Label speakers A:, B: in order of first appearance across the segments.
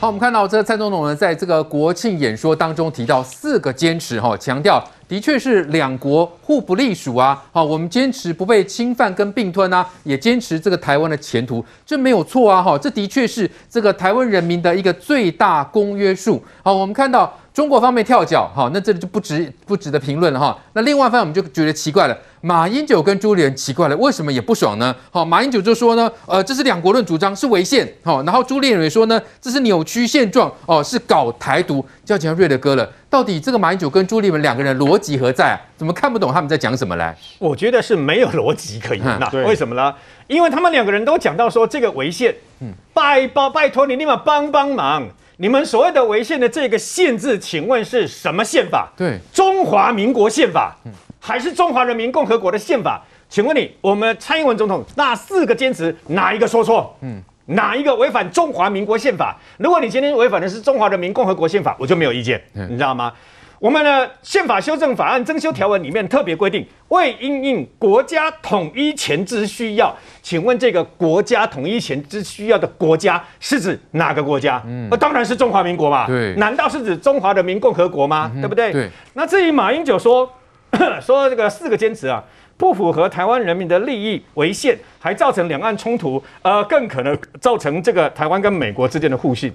A: 好，我们看到这蔡总统呢，在这个国庆演说当中提到四个坚持，哈，强调的确是两国互不隶属啊，好，我们坚持不被侵犯跟并吞啊，也坚持这个台湾的前途，这没有错啊，哈，这的确是这个台湾人民的一个最大公约数。好，我们看到中国方面跳脚，好，那这里就不值不值得评论了哈。那另外一方面我们就觉得奇怪了。马英九跟朱立伦奇怪了，为什么也不爽呢？好，马英九就说呢，呃，这是两国论主张是违宪，好，然后朱立伦也说呢，这是扭曲现状，哦，是搞台独，就要请瑞德哥了。到底这个马英九跟朱立伦两个人逻辑何在啊？怎么看不懂他们在讲什么嘞？
B: 我觉得是没有逻辑可言呐。为什么呢？因为他们两个人都讲到说这个违宪，嗯，拜拜拜托你立马帮帮忙。你们所谓的违宪的这个宪字，请问是什么宪法？
A: 对，
B: 中华民国宪法。嗯还是中华人民共和国的宪法？请问你，我们蔡英文总统那四个坚持哪一个说错？嗯，哪一个违反中华民国宪法？如果你今天违反的是中华人民共和国宪法，我就没有意见，你知道吗？我们的宪法修正法案增修条文里面特别规定，为因应国家统一前之需要，请问这个国家统一前之需要的国家是指哪个国家？嗯，当然是中华民国嘛。
A: 对，
B: 难道是指中华人民共和国吗？对不对？
A: 对。
B: 那至于马英九说。说这个四个坚持啊，不符合台湾人民的利益，为限，还造成两岸冲突，呃，更可能造成这个台湾跟美国之间的互信，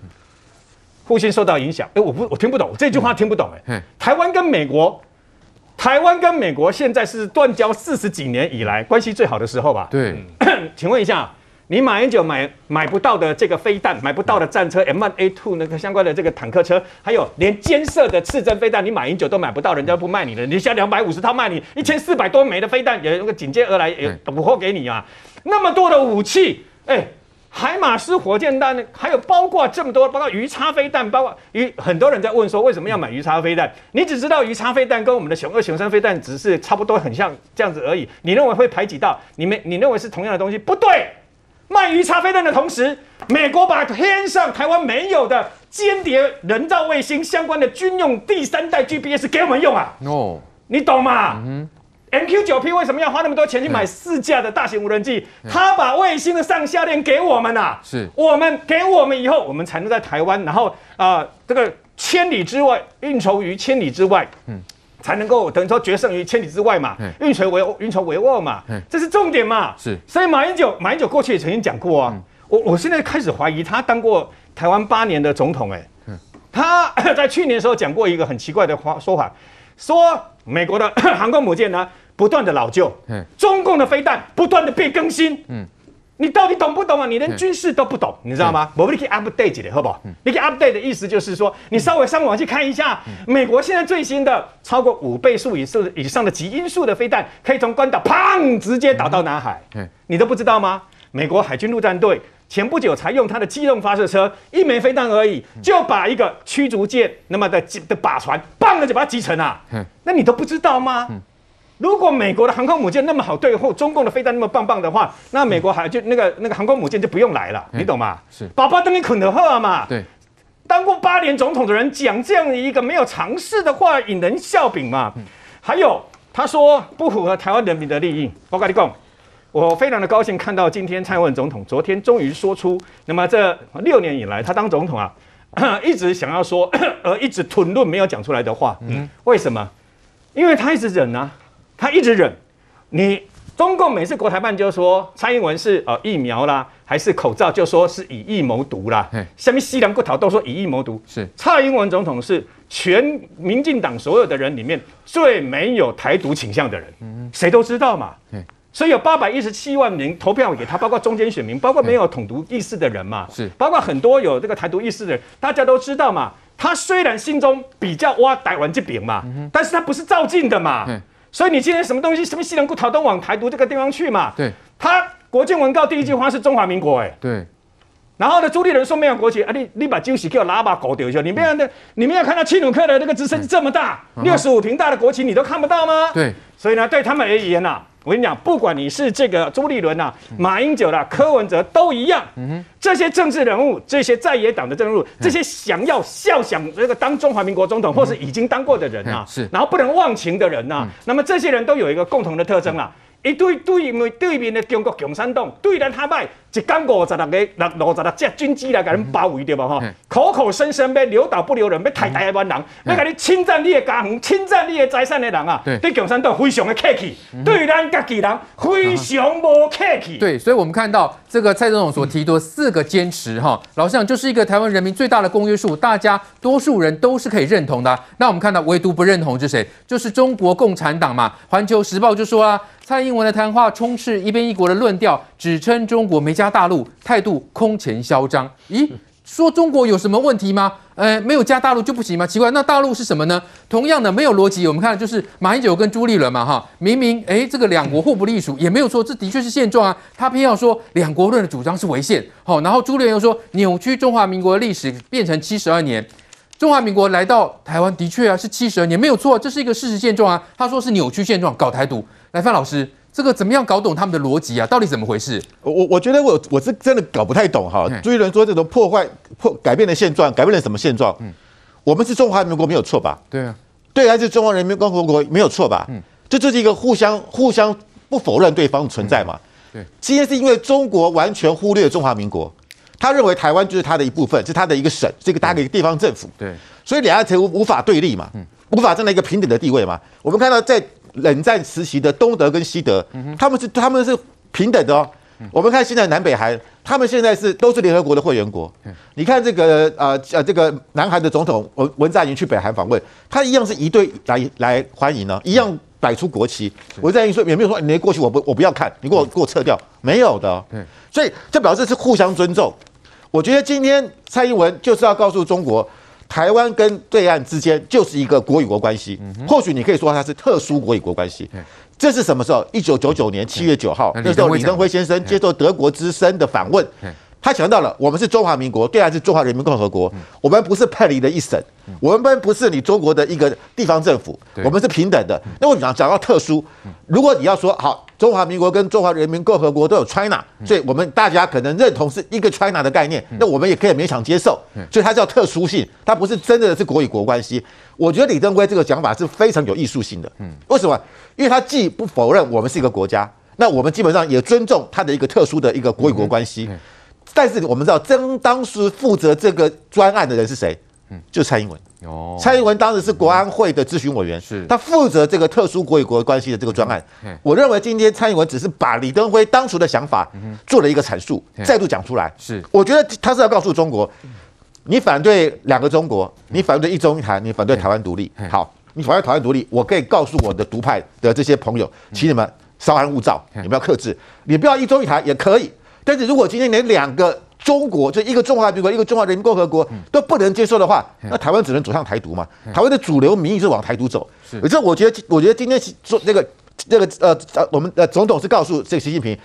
B: 互相受到影响。哎，我不，我听不懂这句话，听不懂。哎，台湾跟美国，台湾跟美国现在是断交四十几年以来关系最好的时候吧？
A: 对，
B: 请问一下。你马英九买买不到的这个飞弹，买不到的战车 M1A2 那个相关的这个坦克车，还有连尖射的刺针飞弹，你马英九都买不到，人家不卖你的，你现在两百五十套卖你一千四百多枚的飞弹，也那个紧接而来也补货给你啊，那么多的武器，哎，海马斯火箭弹，还有包括这么多，包括鱼叉飞弹，包括鱼，很多人在问说为什么要买鱼叉飞弹？你只知道鱼叉飞弹跟我们的雄二、雄三飞弹只是差不多，很像这样子而已，你认为会排挤到你们？你认为是同样的东西？不对。卖鱼叉飞弹的同时，美国把天上台湾没有的间谍人造卫星相关的军用第三代 GPS 给我们用啊！哦，你懂吗？嗯，MQ 九 P 为什么要花那么多钱去买四架的大型无人机？他把卫星的上下链给我们啊！是我们给我们以后，我们才能在台湾，然后啊、呃，这个千里之外运筹于千里之外。嗯。才能够等于说决胜于千里之外嘛，运筹帷运筹帷幄嘛，这是重点嘛。是，所以马英九马英九过去也曾经讲过啊，我我现在开始怀疑他当过台湾八年的总统哎，他 在去年的时候讲过一个很奇怪的话说法，说美国的 航空母舰呢不断的老旧，中共的飞弹不断的被更新，嗯。你到底懂不懂啊？你连军事都不懂，你知道吗？我们可以 update 的，好不好？你可以 update 的意思就是说，你稍微上网去看一下，美国现在最新的超过五倍数以上以上的极音速的飞弹，可以从关岛砰直接打到南海。你都不知道吗？美国海军陆战队前不久才用它的机动发射车，一枚飞弹而已，就把一个驱逐舰那么的的靶船，棒的就把它击沉了。那你都不知道吗？如果美国的航空母舰那么好对付，中共的飞弹那么棒棒的话，那美国还就那个那个航空母舰就不用来了，你懂吗？是，宝宝等你啃的喝嘛。对，当过八年总统的人讲这样的一个没有常识的话，引人笑柄嘛。还有他说不符合台湾人民的利益。我跟你讲，我非常的高兴看到今天蔡英文总统昨天终于说出，那么这六年以来他当总统啊，一直想要说而 一直吞论没有讲出来的话。嗯，为什么？因为他一直忍啊。他一直忍，你中共每次国台办就说蔡英文是呃疫苗啦，还是口罩，就说是以疫谋独啦。下面西凉国逃都说以疫谋独。是蔡英文总统是全民进党所有的人里面最没有台独倾向的人，谁都知道嘛。所以有八百一十七万名投票给他，包括中间选民，包括没有统独意识的人嘛。是包括很多有这个台独意识的人，大家都知道嘛。他虽然心中比较挖台湾这边嘛，但是他不是照进的嘛。所以你今天什么东西，什么西凉固逃都往台独这个地方去嘛？对，他国建文告第一句话是中华民国，哎，对。然后呢，朱立伦说没有国旗，啊，你你把惊喜给我喇叭搞掉一下，你没有的，你没有看到七努克的那个直升机这么大，六十五平大的国旗你都看不到吗？对。所以呢，对他们而言呐。我跟你讲，不管你是这个朱立伦呐、马英九啦、柯文哲都一样。嗯，这些政治人物，这些在野党的政治人物，这些想要笑想这个当中华民国总统，或是已经当过的人啊，是，然后不能忘情的人呐，那么这些人都有一个共同的特征啊，一对对对面的中国共产党对咱他卖，一干五十六个、六五十六只军机来给人包围对吧？吼，口口声声要留岛不留人，要台台湾人，要给你侵占你的家园、侵占你的财产的人啊，对共产党非常的客气，对咱家己人非常无客气。
A: 对，所以我们看到这个蔡总统所提的四个坚持，哈，老实讲就是一个台湾人民最大的公约数，大家多数人都是可以认同的。那我们看到唯独不认同是谁？就是中国共产党嘛。环球时报就说啊。蔡英文的谈话充斥一边一国的论调，指称中国没加加大陆，态度空前嚣张。咦，说中国有什么问题吗？呃，没有加大陆就不行吗？奇怪，那大陆是什么呢？同样的没有逻辑。我们看就是马英九跟朱立伦嘛，哈，明明诶这个两国互不隶属也没有错，这的确是现状啊。他偏要说两国论的主张是违宪，好，然后朱立伦又说扭曲中华民国的历史，变成七十二年。中华民国来到台湾的确啊是七十二年，没有错，这是一个事实现状啊。他说是扭曲现状，搞台独。来，范老师，这个怎么样搞懂他们的逻辑啊？到底怎么回事？
C: 我我觉得我我是真的搞不太懂哈。朱一伦说这种破坏破改变了现状，改变了什么现状？嗯，我们是中华民国没有错吧？
A: 对啊，
C: 对，还是中华人民共和国没有错吧？嗯，这就是一个互相互相不否认对方的存在嘛。对，今天是因为中国完全忽略中华民国，他认为台湾就是他的一部分，是他的一个省，这个大概一个地方政府。对，所以两岸才无无法对立嘛，无法站在一个平等的地位嘛。我们看到在。冷战时期的东德跟西德，他们是他们是平等的哦。我们看现在南北韩，他们现在是都是联合国的会员国。你看这个呃呃这个南韩的总统文文在寅去北韩访问，他一样是一队来来欢迎呢，一样摆出国旗。文在寅说也没有说你过去我不我不要看，你给我给我撤掉，没有的。所以这表示是互相尊重。我觉得今天蔡英文就是要告诉中国。台湾跟对岸之间就是一个国与国关系，或许你可以说它是特殊国与国关系。这是什么时候？一九九九年七月九号，那时候李登辉先生接受德国之声的访问。他强调了，我们是中华民国，对岸是中华人民共和国，我们不是派离的一省，我们不是你中国的一个地方政府，我们是平等的。那我讲讲到特殊，如果你要说好，中华民国跟中华人民共和国都有 China，所以我们大家可能认同是一个 China 的概念，那我们也可以勉强接受。所以它叫特殊性，它不是真的是国与国关系。我觉得李登辉这个讲法是非常有艺术性的。嗯为什么？因为他既不否认我们是一个国家，那我们基本上也尊重他的一个特殊的一个国与国关系。但是我们知道，真当时负责这个专案的人是谁？嗯，就是蔡英文。哦，蔡英文当时是国安会的咨询委员，是。他负责这个特殊国与国关系的这个专案。我认为今天蔡英文只是把李登辉当初的想法做了一个阐述，再度讲出来。是，我觉得他是要告诉中国，你反对两个中国，你反对一中一台，你反对台湾独立。好，你反对台湾独立，我可以告诉我的独派的这些朋友，请你们稍安勿躁，你们要克制，你不要一中一台也可以。但是如果今天连两个中国，就一个中华民国，一个中华人民共和国都不能接受的话，那台湾只能走向台独嘛？台湾的主流民意是往台独走。是，这我觉得，我觉得今天说那个那个呃呃，我们的总统是告诉这个习近平，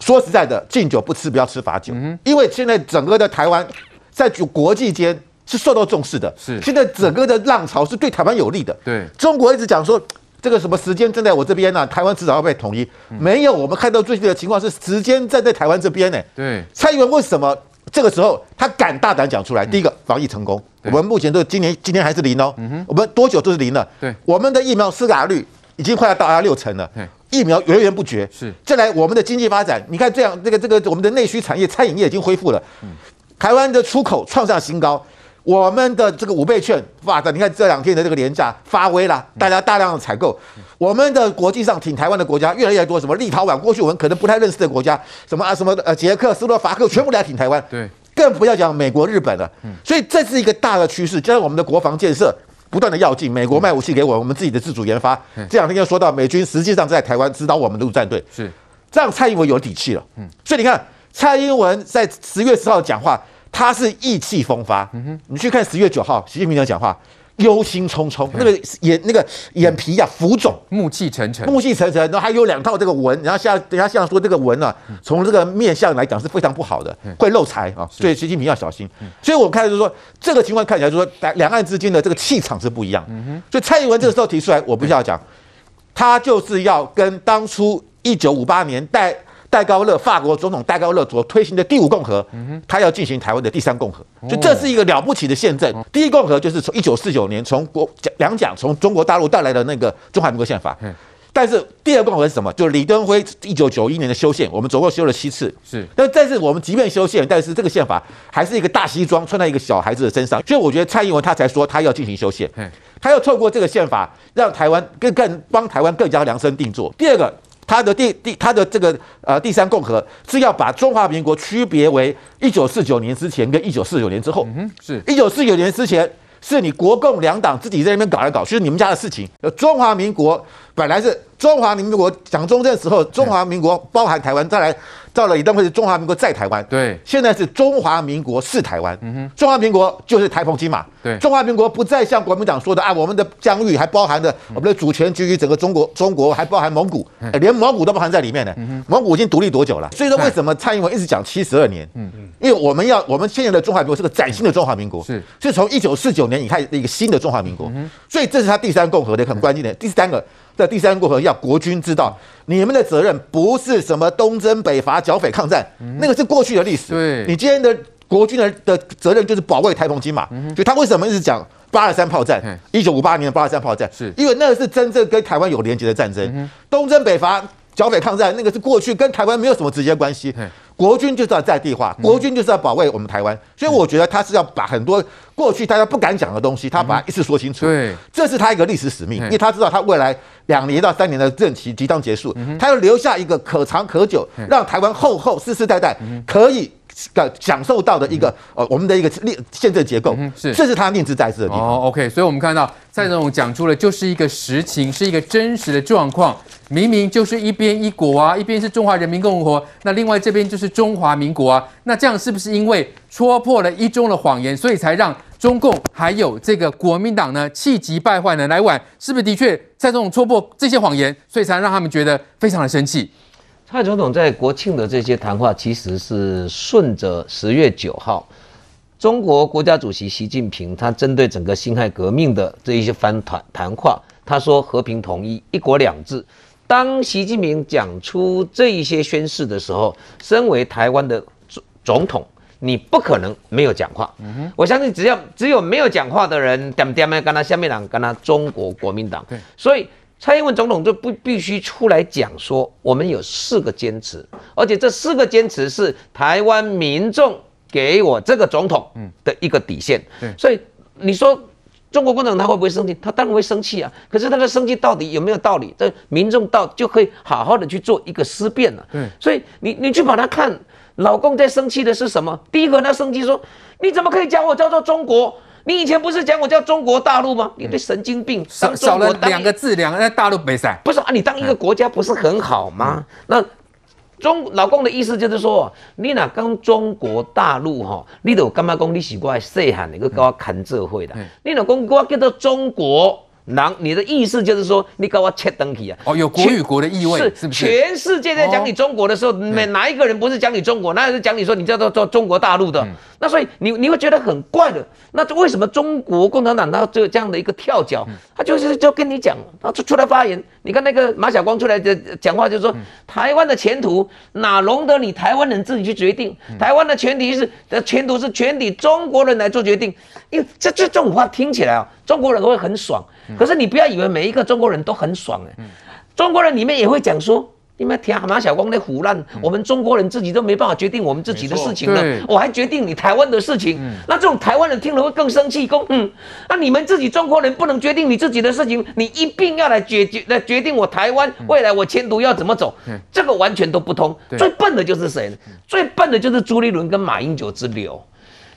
C: 说实在的，敬酒不吃不要吃罚酒，因为现在整个的台湾在国际间是受到重视的。是，现在整个的浪潮是对台湾有利的。对，中国一直讲说。这个什么时间站在我这边呢、啊？台湾迟早要被统一。没有，我们看到最近的情况是时间站在台湾这边呢。对，蔡英文为什么这个时候他敢大胆讲出来？第一个，防疫成功，我们目前都今年今天还是零哦。我们多久都是零了。对，我们的疫苗施打率已经快要到达六成了。疫苗源源不绝。是，再来我们的经济发展，你看这样，这个这个我们的内需产业，餐饮业已经恢复了。嗯台湾的出口创下新高。我们的这个五倍券发的，你看这两天的这个廉价发威了，大家大量的采购。我们的国际上挺台湾的国家越来越多，什么立陶宛，过去我们可能不太认识的国家，什么啊什么呃捷克斯洛伐克，全部来挺台湾。对，更不要讲美国、日本了。所以这是一个大的趋势，加上我们的国防建设不断的要进，美国卖武器给我们，我们自己的自主研发。这两天又说到美军实际上在台湾指导我们的陆战队，是这样，蔡英文有底气了。嗯，所以你看蔡英文在十月十号讲话。他是意气风发，你去看十月九号习近平的讲话，忧心忡忡，那个眼那个眼皮呀浮肿，
A: 暮气沉沉，
C: 暮气沉沉，然后还有两套这个纹，然后像等下像说这个纹啊，从这个面相来讲是非常不好的，会漏财啊，所以习近平要小心。所以我看就是说，这个情况看起来就是说，两岸之间的这个气场是不一样。所以蔡英文这个时候提出来，我不需要讲，他就是要跟当初一九五八年代。戴高乐，法国总统戴高乐所推行的第五共和，他要进行台湾的第三共和，就这是一个了不起的宪政。第一共和就是从一九四九年从国两蒋从中国大陆带来的那个中华民国宪法，但是第二共和是什么？就是李登辉一九九一年的修宪，我们总共修了七次。
A: 是，
C: 但但是我们即便修宪，但是这个宪法还是一个大西装穿在一个小孩子的身上，所以我觉得蔡英文他才说他要进行修宪，他要透过这个宪法让台湾更更帮台湾更加量身定做。第二个，他的第第他的这个呃第三共和是要把中华民国区别为一九四九年之前跟一九四九年之后。
A: 嗯，是
C: 一九四九年之前。是你国共两党自己在那边搞来搞去，是你们家的事情。中华民国本来是中华民国蒋中正时候，中华民国包含台湾，再来。到了李登辉是中华民国在台湾，
A: 对，
C: 现在是中华民国是台湾，嗯哼，中华民国就是台澎金马，
A: 对，
C: 中华民国不再像国民党说的啊，我们的疆域还包含着我们的主权基于整个中国，中国还包含蒙古，连蒙古都包含在里面呢。蒙古已经独立多久了？所以说为什么蔡英文一直讲七十二年？嗯嗯，因为我们要我们现在的中华民国是个崭新的中华民国，是是从一九四九年以开始的一个新的中华民国，所以这是他第三共和的很关键的第三个。在第三共和要国军知道，你们的责任不是什么东征北伐、剿匪抗战，那个是过去的历史。
A: 对，
C: 你今天的国军的的责任就是保卫台澎金马。所以他为什么一直讲八二三炮战？一九五八年的八二三炮战，是因为那个是真正跟台湾有连结的战争。东征北伐、剿匪抗战，那个是过去跟台湾没有什么直接关系。国军就是要在地化，国军就是要保卫我们台湾，所以我觉得他是要把很多过去大家不敢讲的东西，他把它一次说清楚。对，这是他一个历史使命，因为他知道他未来两年到三年的任期即将结束，他要留下一个可长可久，让台湾后后世世代代可以感享受到的一个呃我们的一个宪宪政结构。是，这是他念兹在兹的地方。
A: 哦，OK，所以我们看到蔡总统讲出了就是一个实情，是一个真实的状况。明明就是一边一国啊，一边是中华人民共和国，那另外这边就是中华民国啊，那这样是不是因为戳破了一中的谎言，所以才让中共还有这个国民党呢气急败坏呢来晚？是不是的确蔡总统戳破这些谎言，所以才让他们觉得非常的生气？
D: 蔡总统在国庆的这些谈话，其实是顺着十月九号中国国家主席习近平他针对整个辛亥革命的这一些番谈谈话，他说和平统一、一国两制。当习近平讲出这一些宣誓的时候，身为台湾的总总统，你不可能没有讲话。嗯，我相信只要只有没有讲话的人，点点跟他下面党，跟他中国国民党。对，所以蔡英文总统就不必须出来讲说，我们有四个坚持，而且这四个坚持是台湾民众给我这个总统的一个底线。对，所以你说。中国共产党他会不会生气？他当然会生气啊！可是他的生气到底有没有道理？这民众到就可以好好的去做一个思辨了。嗯，所以你你去把他看，老公在生气的是什么？第一个他生气说：“你怎么可以讲我叫做中国？你以前不是讲我叫中国大陆吗？你对神经病！
A: 少少了两个字，两个在大陆没赛。
D: 不是啊，你当一个国家不是很好吗？那。”中老公的意思就是说，你哪跟中国大陆哈，你都干嘛讲你是我细汉那个跟我看这会的，你老公我叫做中国。然，你的意思就是说，你给我切登体啊？
A: 哦，有国与国的意味，是是不是？
D: 全世界在讲你中国的时候，每、哦、哪一个人不是讲你中国？哪有是讲你说你叫做做中国大陆的？嗯、那所以你你会觉得很怪的。那为什么中国共产党他这这样的一个跳脚？他就是就跟你讲，他出出来发言。你看那个马晓光出来的讲话，就是说，台湾的前途哪容得你台湾人自己去决定？台湾的前提是的前途是全体中国人来做决定。因为这这这种话听起来啊，中国人都会很爽。可是你不要以为每一个中国人都很爽哎，中国人里面也会讲说，你们听马晓光的唬烂，我们中国人自己都没办法决定我们自己的事情了，我还决定你台湾的事情，那这种台湾人听了会更生气，说嗯，那你们自己中国人不能决定你自己的事情，你一并要来决决来决定我台湾未来我前途要怎么走，这个完全都不通。最笨的就是谁呢？最笨的就是朱立伦跟马英九之流。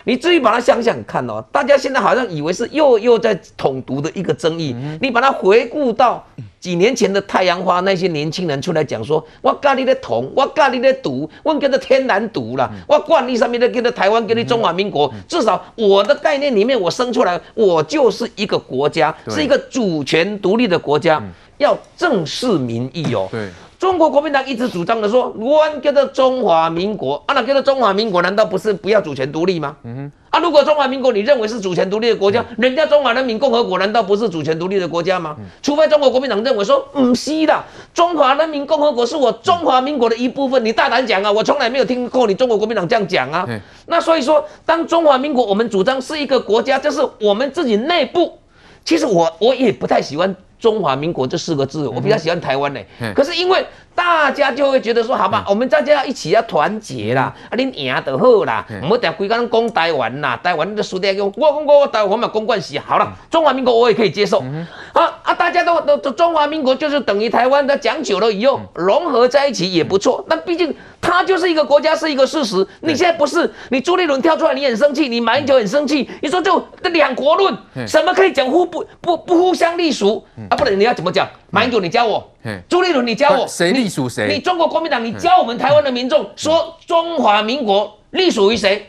D: 你至于把它想想看哦，大家现在好像以为是又又在统独的一个争议。你把它回顾到几年前的太阳花，那些年轻人出来讲说：“我跟你的统，我跟你的独，我跟着天然独了。我管你上面的跟着台湾，跟你中华民国。至少我的概念里面，我生出来，我就是一个国家，是一个主权独立的国家，要正视民意哦。”对。中国国民党一直主张的说，我叫做中华民国啊，那叫做中华民国，难道不是不要主权独立吗？嗯哼，啊，如果中华民国你认为是主权独立的国家，嗯、人家中华人民共和国难道不是主权独立的国家吗？嗯、除非中国国民党认为说，不是的，中华人民共和国是我中华民国的一部分，你大胆讲啊，我从来没有听过你中国国民党这样讲啊。嗯、那所以说，当中华民国我们主张是一个国家，就是我们自己内部。其实我我也不太喜欢中华民国这四个字，我比较喜欢台湾呢、可是因为大家就会觉得说，好吧，嗯、我们大家要一起要团结啦，嗯、啊，恁赢得好啦，我们等下规工讲台湾啦，台湾的输掉我我我我台湾嘛公关系好了，中华民国我也可以接受。嗯、啊啊，大家都都都中华民国就是等于台湾的，讲久了以后融合在一起也不错。那毕竟它就是一个国家，是一个事实。你现在不是，你朱立伦跳出来，你很生气，你马英九很生气，你说就这两国论，什么可以讲互不不不互相隶属啊？不然你要怎么讲？马英九，你教我；朱立伦，你教我。
A: 谁隶属谁？
D: 你中国国民党，你教我们台湾的民众说中华民国隶属于谁？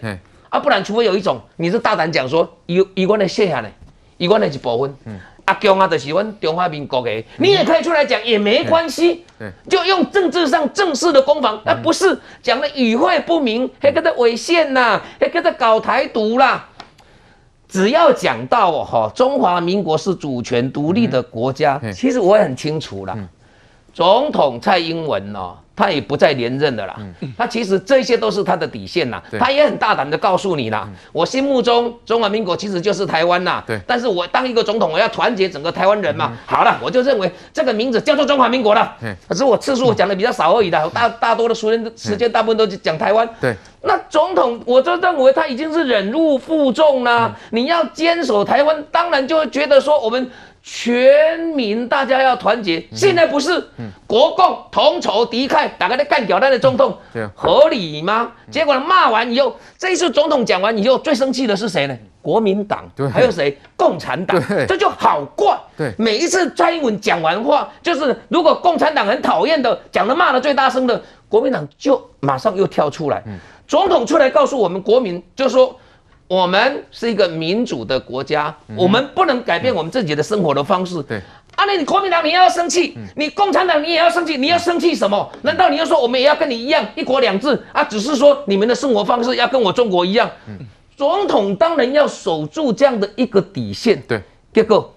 D: 啊，不然除非有一种，你是大胆讲说，以以我的卸下来，以我的一部分。阿强啊，就是我们中华民国的，你也可以出来讲，也没关系。就用政治上正式的攻防，而不是讲的语汇不明，还跟他违宪呐，还跟他搞台独啦。只要讲到哦，中华民国是主权独立的国家，嗯、其实我也很清楚了。嗯、总统蔡英文哦。他也不再连任的啦，他其实这些都是他的底线呐，他也很大胆的告诉你啦，我心目中中华民国其实就是台湾呐，但是我当一个总统，我要团结整个台湾人嘛，好了，我就认为这个名字叫做中华民国了，可是我次数讲的比较少而已的，大大多的时间时间大部分都讲台湾，对，那总统我就认为他已经是忍辱负重了，你要坚守台湾，当然就会觉得说我们。全民大家要团结，现在不是国共同仇敌忾，大家在干掉他的总统，合理吗？结果骂完以后，这一次总统讲完以后，最生气的是谁呢？国民党，还有谁？共产党，这就好怪。每一次蔡英文讲完话，就是如果共产党很讨厌的，讲的骂的最大声的，国民党就马上又跳出来，总统出来告诉我们国民，就说。我们是一个民主的国家，嗯、我们不能改变我们自己的生活的方式。对，啊，那你国民党你也要生气，嗯、你共产党你也要生气，你要生气什么？难道你要说我们也要跟你一样一国两制啊？只是说你们的生活方式要跟我中国一样。嗯、总统当然要守住这样的一个底线。对，结果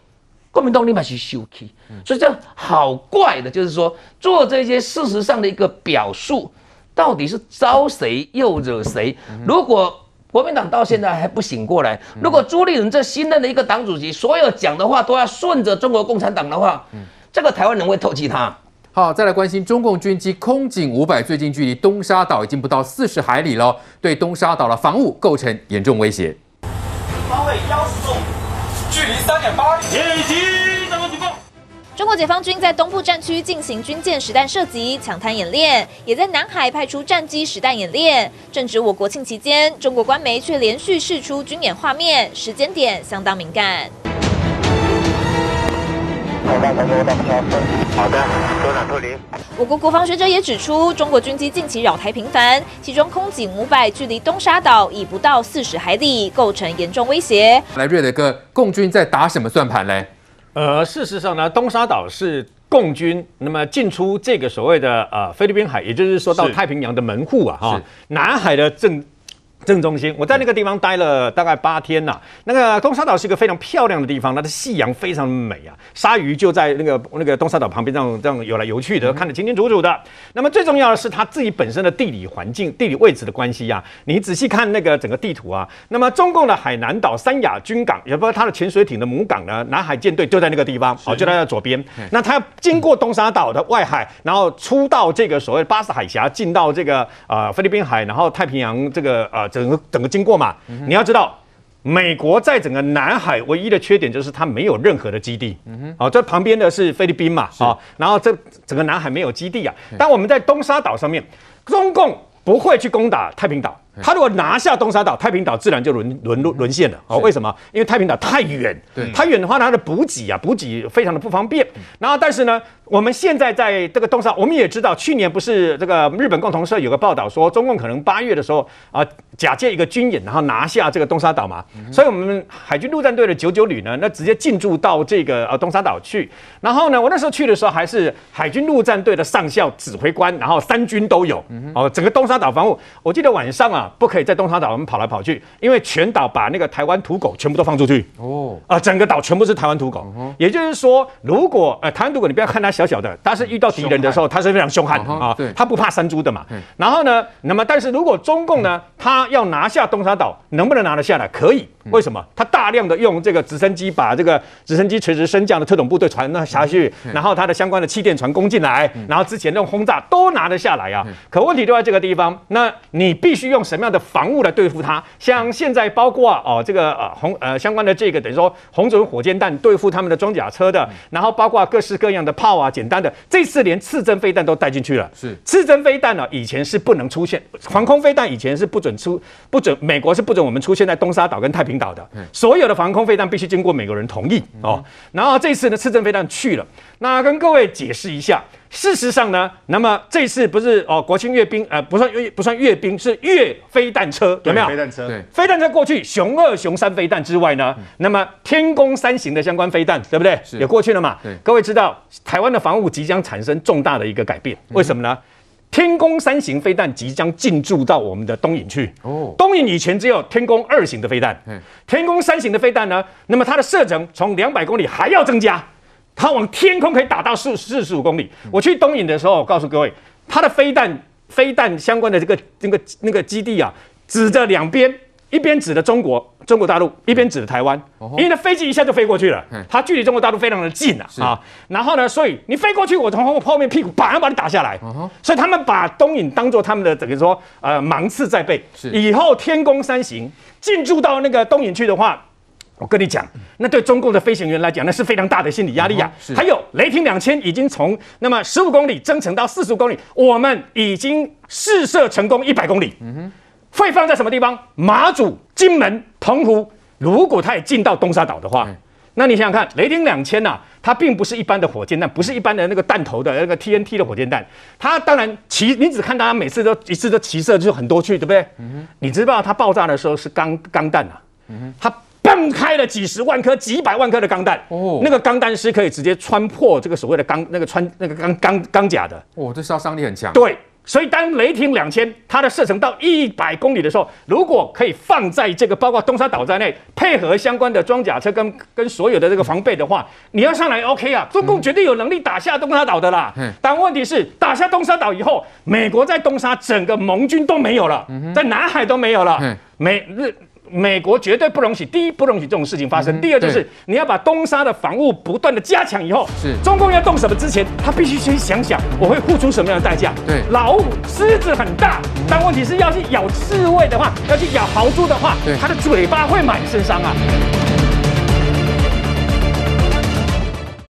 D: 国民党立马去生气，嗯、所以这样好怪的，就是说做这些事实上的一个表述，到底是招谁又惹谁？嗯、如果国民党到现在还不醒过来。如果朱立伦这新任的一个党主席，所有讲的话都要顺着中国共产党的话，这个台湾人会唾弃他。
A: 好，再来关心中共军机空警五百，最近距离东沙岛已经不到四十海里了，对东沙岛的防务构成严重威胁。
E: 方位幺十度，距离三点八里。
F: 中国解放军在东部战区进行军舰实弹射击、抢滩演练，也在南海派出战机实弹演练。正值我国庆期间，中国官媒却连续释出军演画面，时间点相当敏感。好的，多少脱离？我国国防学者也指出，中国军机近期扰台频繁，其中空警五百距离东沙岛已不到四十海里，构成严重威胁。
A: 来，瑞德哥，共军在打什么算盘嘞？
B: 呃，事实上呢，东沙岛是共军那么进出这个所谓的呃菲律宾海，也就是说到太平洋的门户啊，哈，南海的正。正中心，我在那个地方待了大概八天呐、啊。那个东沙岛是一个非常漂亮的地方，它的夕阳非常美啊，鲨鱼就在那个那个东沙岛旁边这样这样游来游去的，看得清清楚楚的。那么最重要的是它自己本身的地理环境、地理位置的关系呀、啊。你仔细看那个整个地图啊，那么中共的海南岛三亚军港，也不知道它的潜水艇的母港呢，南海舰队就在那个地方，哦，就在它左边。那它要经过东沙岛的外海，然后出到这个所谓巴士海峡，进到这个呃菲律宾海，然后太平洋这个呃。整个整个经过嘛，嗯、你要知道，美国在整个南海唯一的缺点就是它没有任何的基地。嗯哼，好，这旁边的是菲律宾嘛，啊是，然后这整个南海没有基地啊。但我们在东沙岛上面，中共不会去攻打太平岛。他如果拿下东沙岛，太平岛自然就沦沦落沦陷了。哦，为什么？因为太平岛太远，对，太远的话，它的补给啊，补给非常的不方便。然后，但是呢，我们现在在这个东沙，我们也知道，去年不是这个日本共同社有个报道说，中共可能八月的时候啊，假借一个军演，然后拿下这个东沙岛嘛。所以，我们海军陆战队的九九旅呢，那直接进驻到这个呃东沙岛去。然后呢，我那时候去的时候，还是海军陆战队的上校指挥官，然后三军都有。哦，整个东沙岛防务，我记得晚上啊。不可以在东沙岛我们跑来跑去，因为全岛把那个台湾土狗全部都放出去哦，啊，整个岛全部是台湾土狗，也就是说，如果呃台湾土狗你不要看它小小的，但是遇到敌人的时候，它是非常凶悍的啊。对，他不怕山猪的嘛。然后呢，那么但是如果中共呢，他要拿下东沙岛，能不能拿得下来？可以。为什么？他大量的用这个直升机把这个直升机垂直升降的特种部队传那下去，然后他的相关的气垫船攻进来，然后之前那种轰炸都拿得下来啊。可问题就在这个地方，那你必须用什么样的防务来对付它？像现在包括哦这个呃红呃相关的这个等于说红准火箭弹对付他们的装甲车的，然后包括各式各样的炮啊，简单的这次连刺针飞弹都带进去了。是刺针飞弹呢，以前是不能出现防空飞弹，以前是不准出不准美国是不准我们出现在东沙岛跟太平岛的，所有的防空飞弹必须经过美国人同意哦。然后这次呢，刺针飞弹去了，那跟各位解释一下。事实上呢，那么这次不是哦，国庆阅兵，呃，不算阅不算阅兵，是阅飞弹车，有没有？飞弹车，对，飞弹车过去，熊二、熊三飞弹之外呢，嗯、那么天宫三型的相关飞弹，对不对？也过去了嘛。对，各位知道，台湾的防务即将产生重大的一个改变，为什么呢？嗯、天宫三型飞弹即将进驻到我们的东引去。哦，东引以前只有天宫二型的飞弹，嗯、天宫三型的飞弹呢，那么它的射程从两百公里还要增加。它往天空可以打到四四十五公里。我去东引的时候，我告诉各位，它的飞弹飞弹相关的这个那个那个基地啊，指着两边，一边指着中国中国大陆，一边指着台湾，因为那飞机一下就飞过去了，它距离中国大陆非常的近啊啊。然后呢，所以你飞过去，我从后后面屁股啪把你打下来。所以他们把东引当做他们的等于说呃芒刺在背。以后天宫三行进驻到那个东引去的话。我跟你讲，那对中共的飞行员来讲，那是非常大的心理压力啊。还有雷霆两千已经从那么十五公里增程到四十五公里，我们已经试射成功一百公里。嗯哼，会放在什么地方？马祖、金门、澎湖。如果它也进到东沙岛的话，那你想想看，雷霆两千呐，它并不是一般的火箭弹，不是一般的那个弹头的那个 TNT 的火箭弹。它当然齐，你只看到它每次都一次都齐射就很多去，对不对？嗯哼，你知道它爆炸的时候是钢钢弹啊。嗯哼，它。崩开了几十万颗、几百万颗的钢弹，哦，那个钢弹是可以直接穿破这个所谓的钢那个穿那个钢钢钢甲的，
A: 哦，这杀伤力很强。
B: 对，所以当雷霆两千它的射程到一百公里的时候，如果可以放在这个包括东沙岛在内，配合相关的装甲车跟跟所有的这个防备的话，你要上来 OK 啊，中共绝对有能力打下东沙岛的啦。嗯，但问题是打下东沙岛以后，美国在东沙整个盟军都没有了，在南海都没有了，美日。美国绝对不容许，第一不容许这种事情发生，嗯、第二就是你要把东沙的防务不断的加强以后，是。中共要动什么之前，他必须先想想我会付出什么样的代价。对，老虎狮子很大，嗯、但问题是要去咬刺猬的话，要去咬豪猪的话，对。它的嘴巴会满身伤啊。